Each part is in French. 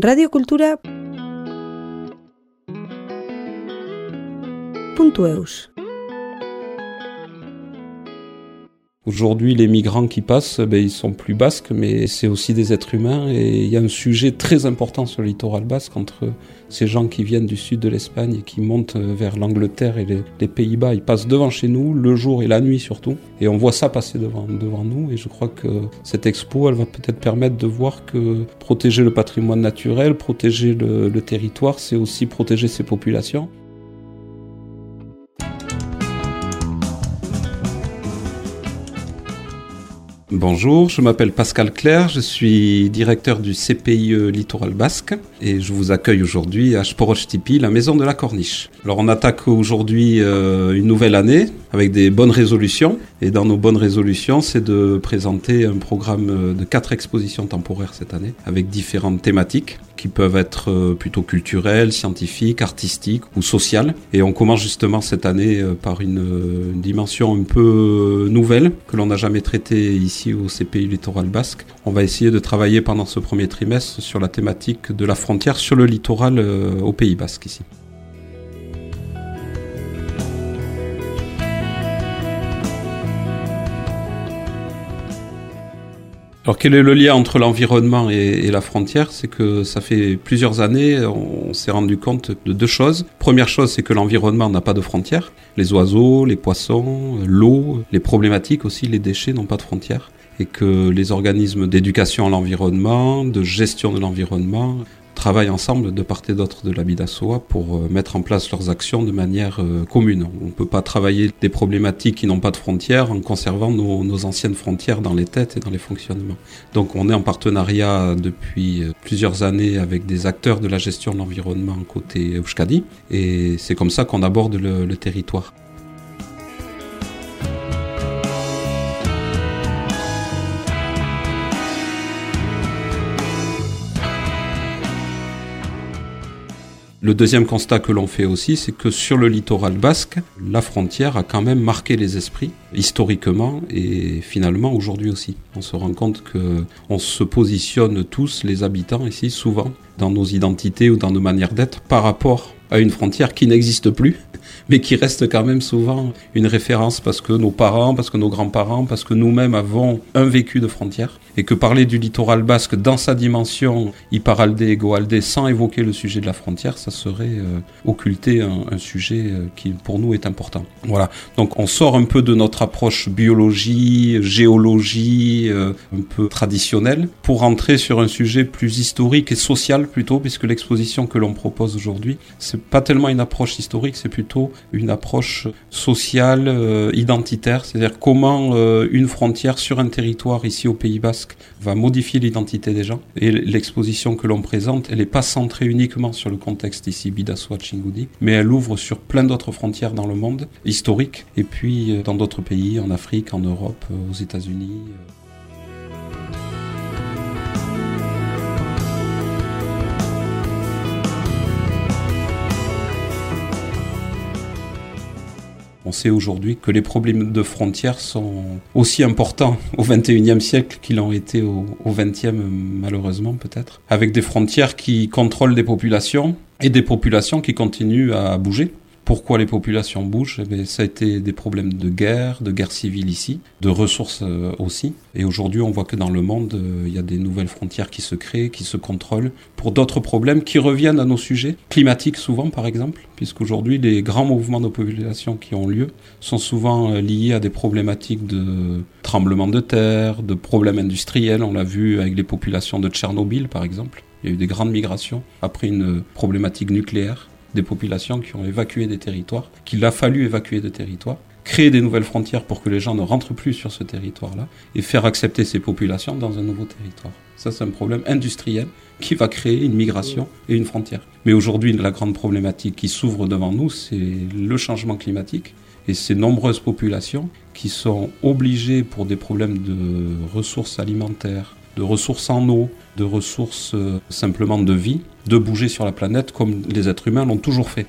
Radio Kultura. Aujourd'hui, les migrants qui passent, ben, ils sont plus basques, mais c'est aussi des êtres humains. Et il y a un sujet très important sur le littoral basque entre ces gens qui viennent du sud de l'Espagne et qui montent vers l'Angleterre et les, Pays-Bas. Ils passent devant chez nous, le jour et la nuit surtout. Et on voit ça passer devant, devant nous. Et je crois que cette expo, elle va peut-être permettre de voir que protéger le patrimoine naturel, protéger le, le territoire, c'est aussi protéger ses populations. Bonjour, je m'appelle Pascal Claire, je suis directeur du CPIE Littoral Basque et je vous accueille aujourd'hui à Sporochtipi, la maison de la Corniche. Alors on attaque aujourd'hui euh, une nouvelle année avec des bonnes résolutions et dans nos bonnes résolutions c'est de présenter un programme de quatre expositions temporaires cette année avec différentes thématiques qui peuvent être euh, plutôt culturelles, scientifiques, artistiques ou sociales. Et on commence justement cette année euh, par une, euh, une dimension un peu nouvelle que l'on n'a jamais traitée ici au CPI Littoral Basque. On va essayer de travailler pendant ce premier trimestre sur la thématique de la frontière sur le littoral au Pays Basque ici. Alors quel est le lien entre l'environnement et, la frontière? C'est que ça fait plusieurs années, on, s'est rendu compte de deux choses. Première chose, c'est que l'environnement n'a pas de frontières. Les oiseaux, les poissons, l'eau, les problématiques aussi, les déchets n'ont pas de frontières. Et que les organismes d'éducation à l'environnement, de gestion de l'environnement, travaillent ensemble de part et d'autre de l'Abidassoa pour euh, mettre en place leurs actions de manière euh, commune. On ne peut pas travailler des problématiques qui n'ont pas de frontières en conservant nos, anciennes frontières dans les têtes et dans les fonctionnements. Donc on est en partenariat depuis euh, plusieurs années avec des acteurs de la gestion de l'environnement côté Euskadi et c'est comme ça qu'on aborde le territoire. Le deuxième constat que l'on fait aussi, c'est que sur le littoral basque, la frontière a quand même marqué les esprits, historiquement et finalement aujourd'hui aussi. On se rend compte que on se positionne tous, les habitants ici, souvent, dans nos identités ou dans nos manières d'être par rapport à une frontière qui n'existe plus, mais qui reste quand même souvent une référence parce que nos parents, parce que nos grands-parents, parce que nous-mêmes avons un vécu de frontière. Et que parler du littoral basque dans sa dimension hyparaldé, goaldé, sans évoquer le sujet de la frontière, ça serait euh, occulter un, sujet euh, qui pour nous est important. Voilà. Donc on sort un peu de notre approche biologie, géologie, euh, un peu traditionnelle, pour rentrer sur un sujet plus historique et social plutôt, puisque l'exposition que l'on propose aujourd'hui, c'est pas tellement une approche historique, c'est plutôt une approche sociale, identitaire, c'est-à-dire comment une frontière sur un territoire ici au Pays Basque va modifier l'identité des gens. Et l'exposition que l'on présente, elle n'est pas centrée uniquement sur le contexte ici Bidassoa Chingoudi, mais elle ouvre sur plein d'autres frontières dans le monde, historiques, et puis euh, dans d'autres pays, en Afrique, en Europe, aux États-Unis. On sait aujourd'hui que les problèmes de frontières sont aussi importants au XXIe siècle qu'ils l'ont été au, XXe, malheureusement peut-être, avec des frontières qui contrôlent des populations et des populations qui continuent à bouger. Pourquoi les populations bougent eh Ça a été des problèmes de guerre, de guerre civile ici, de ressources euh, aussi. Et aujourd'hui, on voit que dans le monde, euh, il y a des nouvelles frontières qui se créent, qui se contrôlent, pour d'autres problèmes qui reviennent à nos sujets, climatiques souvent par exemple, puisqu'aujourd'hui, les grands mouvements de population qui ont lieu sont souvent euh, liés à des problématiques de tremblement de terre, de problèmes industriels. On l'a vu avec les populations de Tchernobyl par exemple. Il y a eu des grandes migrations après une problématique nucléaire des populations qui ont évacué des territoires, qu'il a fallu évacuer des territoires, créer des nouvelles frontières pour que les gens ne rentrent plus sur ce territoire-là et faire accepter ces populations dans un nouveau territoire. Ça, c'est un problème industriel qui va créer une migration et une frontière. Mais aujourd'hui, la grande problématique qui s'ouvre devant nous, c'est le changement climatique et ces nombreuses populations qui sont obligées pour des problèmes de ressources alimentaires, de ressources en eau, de ressources euh, simplement de vie, de bouger sur la planète comme les êtres humains l'ont toujours fait.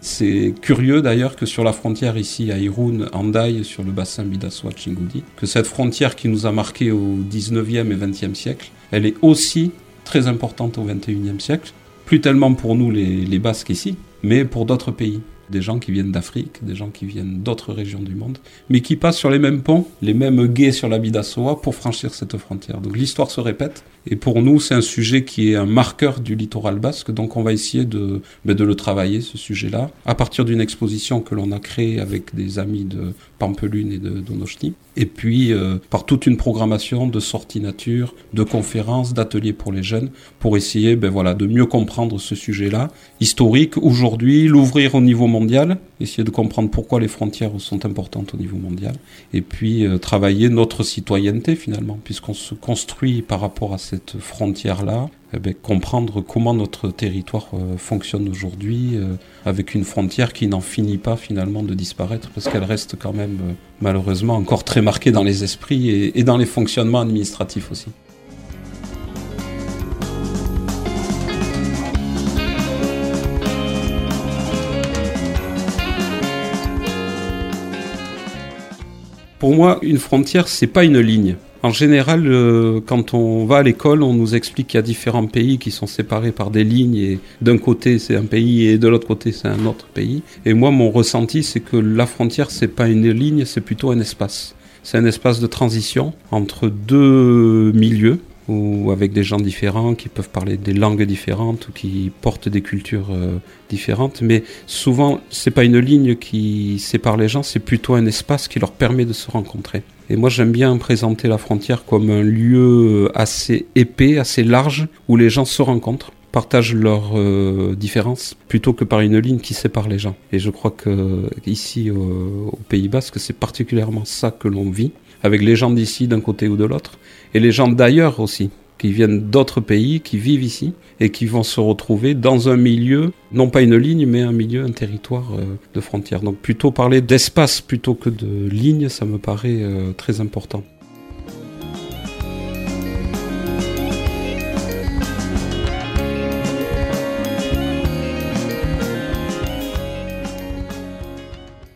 C'est curieux d'ailleurs que sur la frontière ici à Irun, Andaï, sur le bassin Bidassoa Chingoudi, que cette frontière qui nous a marqué au 19e et 20e siècle, elle est aussi très importante au 21e siècle. Plus tellement pour nous les, Basques ici, mais pour d'autres pays des gens qui viennent d'Afrique, des gens qui viennent d'autres régions du monde, mais qui passent sur les mêmes ponts, les mêmes guets sur la Bidassoa pour franchir cette frontière. Donc l'histoire se répète, et pour nous, c'est un sujet qui est un marqueur du littoral basque, donc on va essayer de, ben, de le travailler, ce sujet-là, à partir d'une exposition que l'on a créée avec des amis de Pampelune et de Donosti, et puis euh, par toute une programmation de sorties nature, de conférences, d'ateliers pour les jeunes, pour essayer ben, voilà, de mieux comprendre ce sujet-là, historique, aujourd'hui, l'ouvrir au niveau mondial, essayer de comprendre pourquoi les frontières sont importantes au niveau mondial, et puis euh, travailler notre citoyenneté finalement, puisqu'on se construit par rapport à cette frontière-là, eh bien, comprendre comment notre territoire euh, fonctionne aujourd'hui, euh, avec une frontière qui n'en finit pas finalement de disparaître, parce qu'elle reste quand même malheureusement encore très marquée dans les esprits et, et dans les fonctionnements administratifs aussi. Pour moi, une frontière, c'est pas une ligne. En général, euh, quand on va à l'école, on nous explique qu'il y a différents pays qui sont séparés par des lignes et d'un côté c'est un pays et de l'autre côté c'est un autre pays. Et moi, mon ressenti, c'est que la frontière, c'est pas une ligne, c'est plutôt un espace. C'est un espace de transition entre deux milieux ou avec des gens différents qui peuvent parler des langues différentes ou qui portent des cultures euh, différentes. Mais souvent, c'est pas une ligne qui sépare les gens, c'est plutôt un espace qui leur permet de se rencontrer. Et moi, j'aime bien présenter la frontière comme un lieu assez épais, assez large, où les gens se rencontrent partagent leurs euh, différences plutôt que par une ligne qui sépare les gens. Et je crois que ici au, au Pays Basque, c'est particulièrement ça que l'on vit, avec les gens d'ici d'un côté ou de l'autre, et les gens d'ailleurs aussi, qui viennent d'autres pays, qui vivent ici, et qui vont se retrouver dans un milieu, non pas une ligne, mais un milieu, un territoire euh, de frontière. Donc plutôt parler d'espace plutôt que de ligne, ça me paraît euh, très important.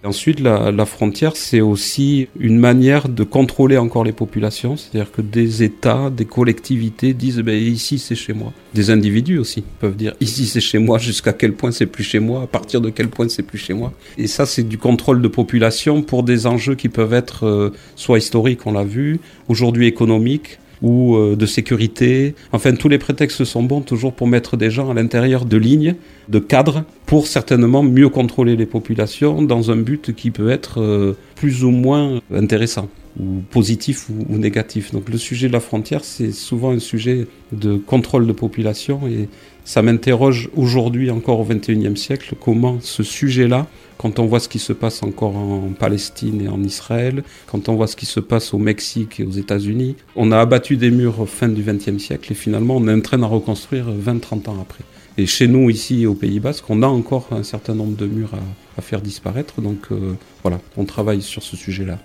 Ensuite, la, frontière, c'est aussi une manière de contrôler encore les populations, c'est-à-dire que des États, des collectivités disent ben, ici c'est chez moi. Des individus aussi peuvent dire ici c'est chez moi, jusqu'à quel point c'est plus chez moi, à partir de quel point c'est plus chez moi. Et ça, c'est du contrôle de population pour des enjeux qui peuvent être euh, soit historiques, on l'a vu, aujourd'hui économiques, ou euh, de sécurité. Enfin, tous les prétextes sont bons toujours pour mettre des gens à l'intérieur de lignes, de cadres, pour certainement mieux contrôler les populations dans un but qui peut être euh, plus ou moins intéressant ou positif ou, négatif. Donc le sujet de la frontière, c'est souvent un sujet de contrôle de population et ça m'interroge aujourd'hui encore au XXIe siècle comment ce sujet-là, quand on voit ce qui se passe encore en Palestine et en Israël, quand on voit ce qui se passe au Mexique et aux États-Unis, on a abattu des murs fin du XXe siècle et finalement on est en train de reconstruire 20-30 ans après. Et chez nous, ici au Pays Basque, on a encore un certain nombre de murs à, faire disparaître. Donc euh, voilà, on travaille sur ce sujet-là.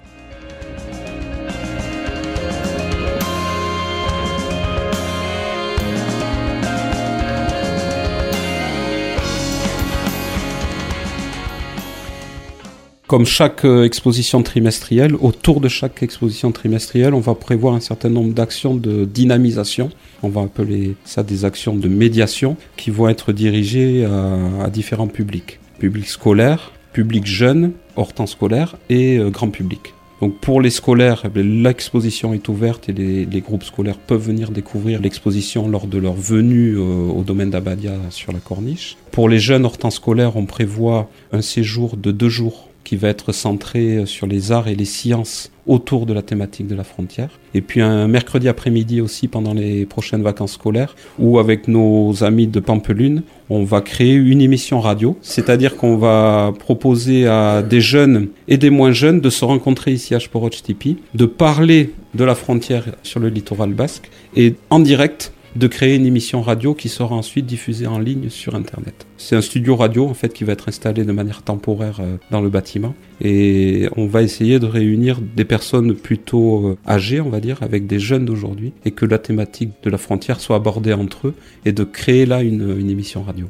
Comme chaque euh, exposition trimestrielle, autour de chaque exposition trimestrielle, on va prévoir un certain nombre d'actions de dynamisation. On va appeler ça des actions de médiation qui vont être dirigées à, différents publics. Public scolaire, public jeune, hors temps scolaire et euh, grand public. Donc pour les scolaires, eh l'exposition est ouverte et les, les, groupes scolaires peuvent venir découvrir l'exposition lors de leur venue euh, au domaine d'Abadia sur la corniche. Pour les jeunes hors temps scolaire, on prévoit un séjour de deux jours qui va être centré sur les arts et les sciences autour de la thématique de la frontière. Et puis un mercredi après-midi aussi pendant les prochaines vacances scolaires, où avec nos amis de Pampelune, on va créer une émission radio, c'est-à-dire qu'on va proposer à des jeunes et des moins jeunes de se rencontrer ici à Sporoch Tipi, de parler de la frontière sur le littoral basque et en direct de créer une émission radio qui sera ensuite diffusée en ligne sur Internet. C'est un studio radio en fait qui va être installé de manière temporaire euh, dans le bâtiment et on va essayer de réunir des personnes plutôt euh, âgées, on va dire, avec des jeunes d'aujourd'hui et que la thématique de la frontière soit abordée entre eux et de créer là une, une émission radio.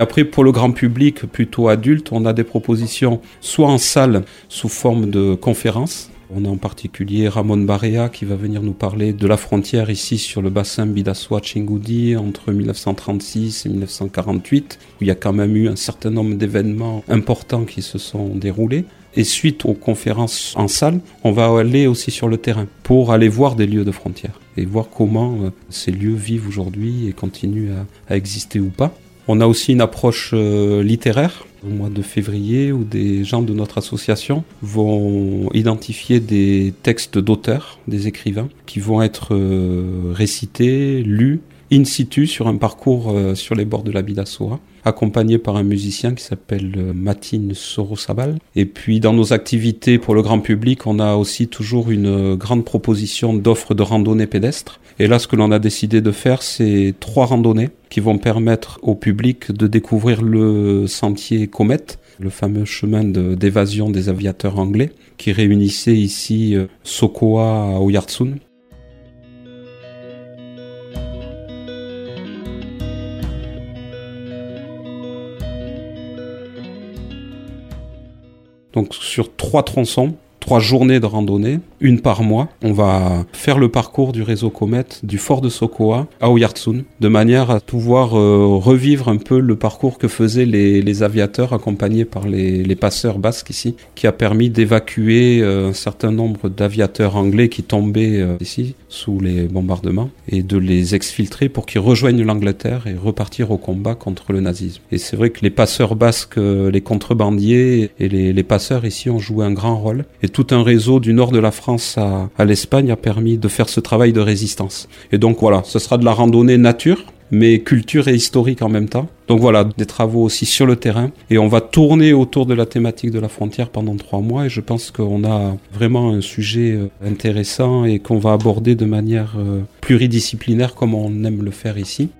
Après, pour le grand public plutôt adulte, on a des propositions soit en salle sous forme de conférences. On a en particulier Ramon Barea qui va venir nous parler de la frontière ici sur le bassin Bidassoa-Chingoudi entre 1936 et 1948, où il y a quand même eu un certain nombre d'événements importants qui se sont déroulés. Et suite aux conférences en salle, on va aller aussi sur le terrain pour aller voir des lieux de frontière et voir comment euh, ces lieux vivent aujourd'hui et continuent à, exister ou pas. On a aussi une approche euh, littéraire. Au mois de février, où des gens de notre association vont identifier des textes d'auteurs, des écrivains, qui vont être euh, récités, lus in situ sur un parcours euh, sur les bords de la Bidassoa, accompagné par un musicien qui s'appelle euh, Matine Sorosabal. Et puis dans nos activités pour le grand public, on a aussi toujours une euh, grande proposition d'offres de randonnées pédestres. Et là, ce que l'on a décidé de faire, c'est trois randonnées qui vont permettre au public de découvrir le sentier Comet, le fameux chemin d'évasion des aviateurs anglais, qui réunissait ici Sokoa à Oyartsun Donc sur trois tronçons, trois journées de randonnée, une par mois. On va faire le parcours du réseau Comet du fort de Sokoa à Oyartsun, de manière à pouvoir euh, revivre un peu le parcours que faisaient les, aviateurs accompagnés par les, passeurs basques ici, qui a permis d'évacuer euh, un certain nombre d'aviateurs anglais qui tombaient euh, ici sous les bombardements et de les exfiltrer pour qu'ils rejoignent l'Angleterre et repartir au combat contre le nazisme. Et c'est vrai que les passeurs basques, les contrebandiers et les, passeurs ici ont joué un grand rôle. Tout un réseau du nord de la France à, à l'Espagne a permis de faire ce travail de résistance. Et donc voilà, ce sera de la randonnée nature, mais culture et historique en même temps. Donc voilà, des travaux aussi sur le terrain. Et on va tourner autour de la thématique de la frontière pendant trois mois. Et je pense qu'on a vraiment un sujet euh, intéressant et qu'on va aborder de manière euh, pluridisciplinaire comme on aime le faire ici.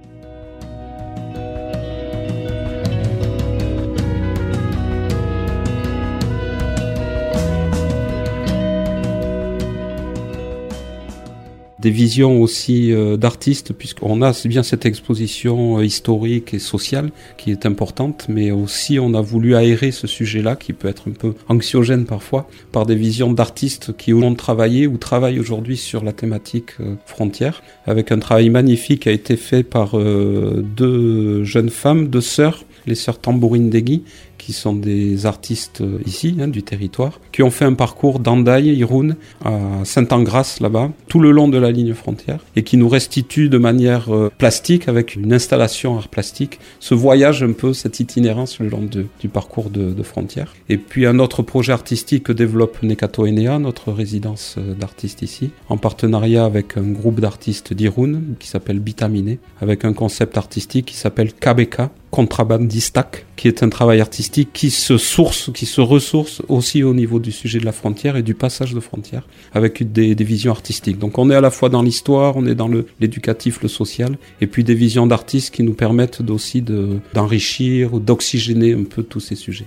Des visions aussi euh, d'artistes, puisqu'on a bien cette exposition euh, historique et sociale qui est importante, mais aussi on a voulu aérer ce sujet-là, qui peut être un peu anxiogène parfois, par des visions d'artistes qui ont travaillé ou travaillent aujourd'hui sur la thématique euh, frontière, avec un travail magnifique qui a été fait par deux jeunes femmes, deux sœurs, les sœurs Tambourine Degui, qui sont des artistes euh, ici, hein, du territoire, qui ont fait un parcours d'Andaï, Irun, à Saint-Angras, là-bas, tout le long de la ligne frontière, et qui nous restituent de manière euh, plastique, avec une installation art plastique, ce voyage un peu, cette itinérance le long du parcours de, frontière. Et puis un autre projet artistique que développe Nekato Enea, notre résidence euh, d'artistes ici, en partenariat avec un groupe d'artistes d'Irun, qui s'appelle Bitaminé, avec un concept artistique qui s'appelle Kabeka, Contrabandistak, qui est un travail artistique qui se source, qui se ressource aussi au niveau du sujet de la frontière et du passage de frontière, avec des, visions artistiques. Donc on est à la fois dans l'histoire, on est dans l'éducatif, le, social, et puis des visions d'artistes qui nous permettent aussi d'enrichir ou d'oxygéner un peu tous ces sujets.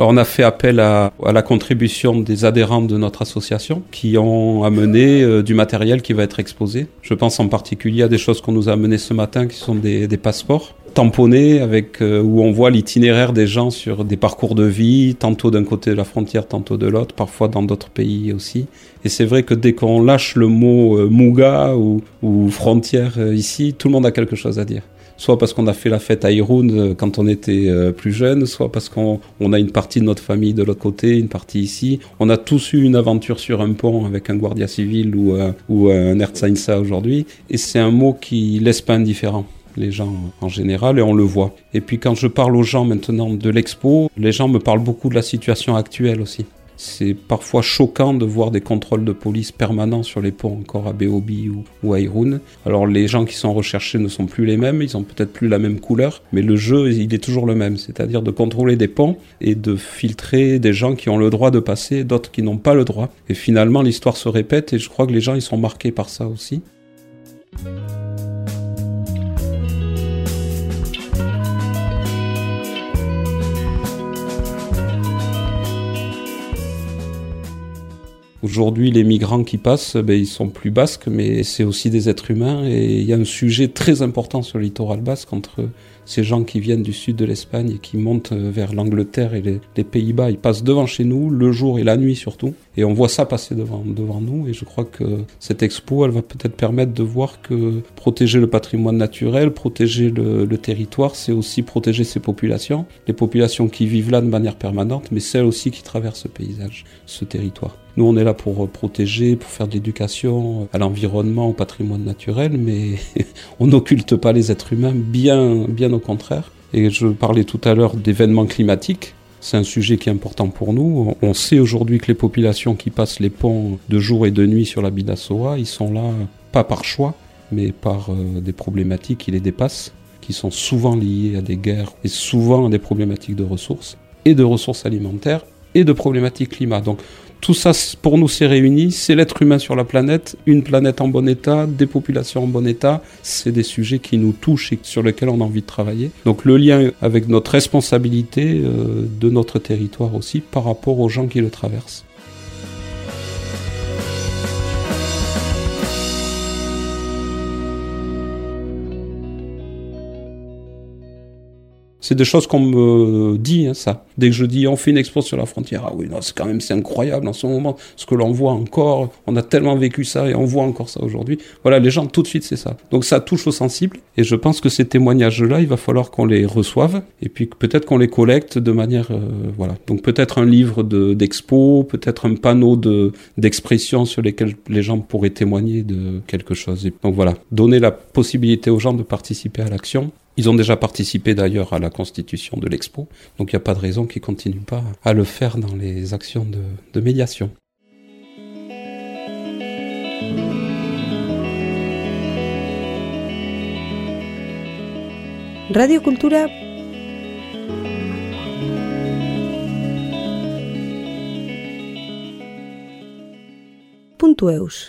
Alors on a fait appel à, la contribution des adhérents de notre association qui ont amené euh, du matériel qui va être exposé. Je pense en particulier à des choses qu'on nous a amenées ce matin qui sont des, passeports tamponnés avec euh, où on voit l'itinéraire des gens sur des parcours de vie, tantôt d'un côté de la frontière, tantôt de l'autre, parfois dans d'autres pays aussi. Et c'est vrai que dès qu'on lâche le mot euh, Muga ou, ou frontière ici, tout le monde a quelque chose à dire soit parce qu'on a fait la fête à Irun euh, quand on était euh, plus jeune, soit parce qu'on a une partie de notre famille de l'autre côté, une partie ici. On a tous eu une aventure sur un pont avec un guardia civil ou, euh, un Erzeinsa aujourd'hui, et c'est un mot qui laisse pas indifférent les gens en général et on le voit. Et puis quand je parle aux gens maintenant de l'expo, les gens me parlent beaucoup de la situation actuelle aussi. C'est parfois choquant de voir des contrôles de police permanents sur les ponts encore à Beobi ou, à Irun. Alors les gens qui sont recherchés ne sont plus les mêmes, ils ont peut-être plus la même couleur, mais le jeu il est toujours le même, c'est-à-dire de contrôler des ponts et de filtrer des gens qui ont le droit de passer, d'autres qui n'ont pas le droit. Et finalement l'histoire se répète et je crois que les gens ils sont marqués par ça aussi. Aujourd'hui, les migrants qui passent, ben, ils sont plus basques, mais c'est aussi des êtres humains. Et il y a un sujet très important sur le littoral basque entre ces gens qui viennent du sud de l'Espagne et qui montent vers l'Angleterre et les, Pays-Bas. Ils passent devant chez nous, le jour et la nuit surtout. Et on voit ça passer devant, devant nous. Et je crois que cette expo, elle va peut-être permettre de voir que protéger le patrimoine naturel, protéger le territoire, c'est aussi protéger ces populations. Les populations qui vivent là de manière permanente, mais celles aussi qui traversent ce paysage, ce territoire. Nous, on est là pour protéger, pour faire de l'éducation à l'environnement, au patrimoine naturel, mais on n'occulte pas les êtres humains, bien, bien au contraire. Et je parlais tout à l'heure d'événements climatiques. C'est un sujet qui est important pour nous. On sait aujourd'hui que les populations qui passent les ponts de jour et de nuit sur la Bidassoa, ils sont là pas par choix, mais par euh, des problématiques qui les dépassent, qui sont souvent liées à des guerres et souvent à des problématiques de ressources et de ressources alimentaires et de problématiques climat. Donc tout ça, pour nous, c'est réuni. C'est l'être humain sur la planète, une planète en bon état, des populations en bon état. C'est des sujets qui nous touchent et sur lesquels on a envie de travailler. Donc le lien avec notre responsabilité euh, de notre territoire aussi par rapport aux gens qui le traversent. C'est des choses qu'on me dit, hein, ça. Dès que je dis on fait une expo sur la frontière, ah oui, non, c'est quand même c'est incroyable en ce moment, ce que l'on voit encore. On a tellement vécu ça et on voit encore ça aujourd'hui. Voilà, les gens tout de suite c'est ça. Donc ça touche au sensible et je pense que ces témoignages-là, il va falloir qu'on les reçoive et puis peut-être qu'on les collecte de manière, euh, voilà. Donc peut-être un livre de d'expo, peut-être un panneau de d'expression sur lesquels les gens pourraient témoigner de quelque chose. Donc voilà, donner la possibilité aux gens de participer à l'action ils ont déjà participé d'ailleurs à la constitution de l'expo, donc il n'y a pas de raison qu'ils ne continuent pas à le faire dans les actions de, médiation. Radio Cultura. Punto Eus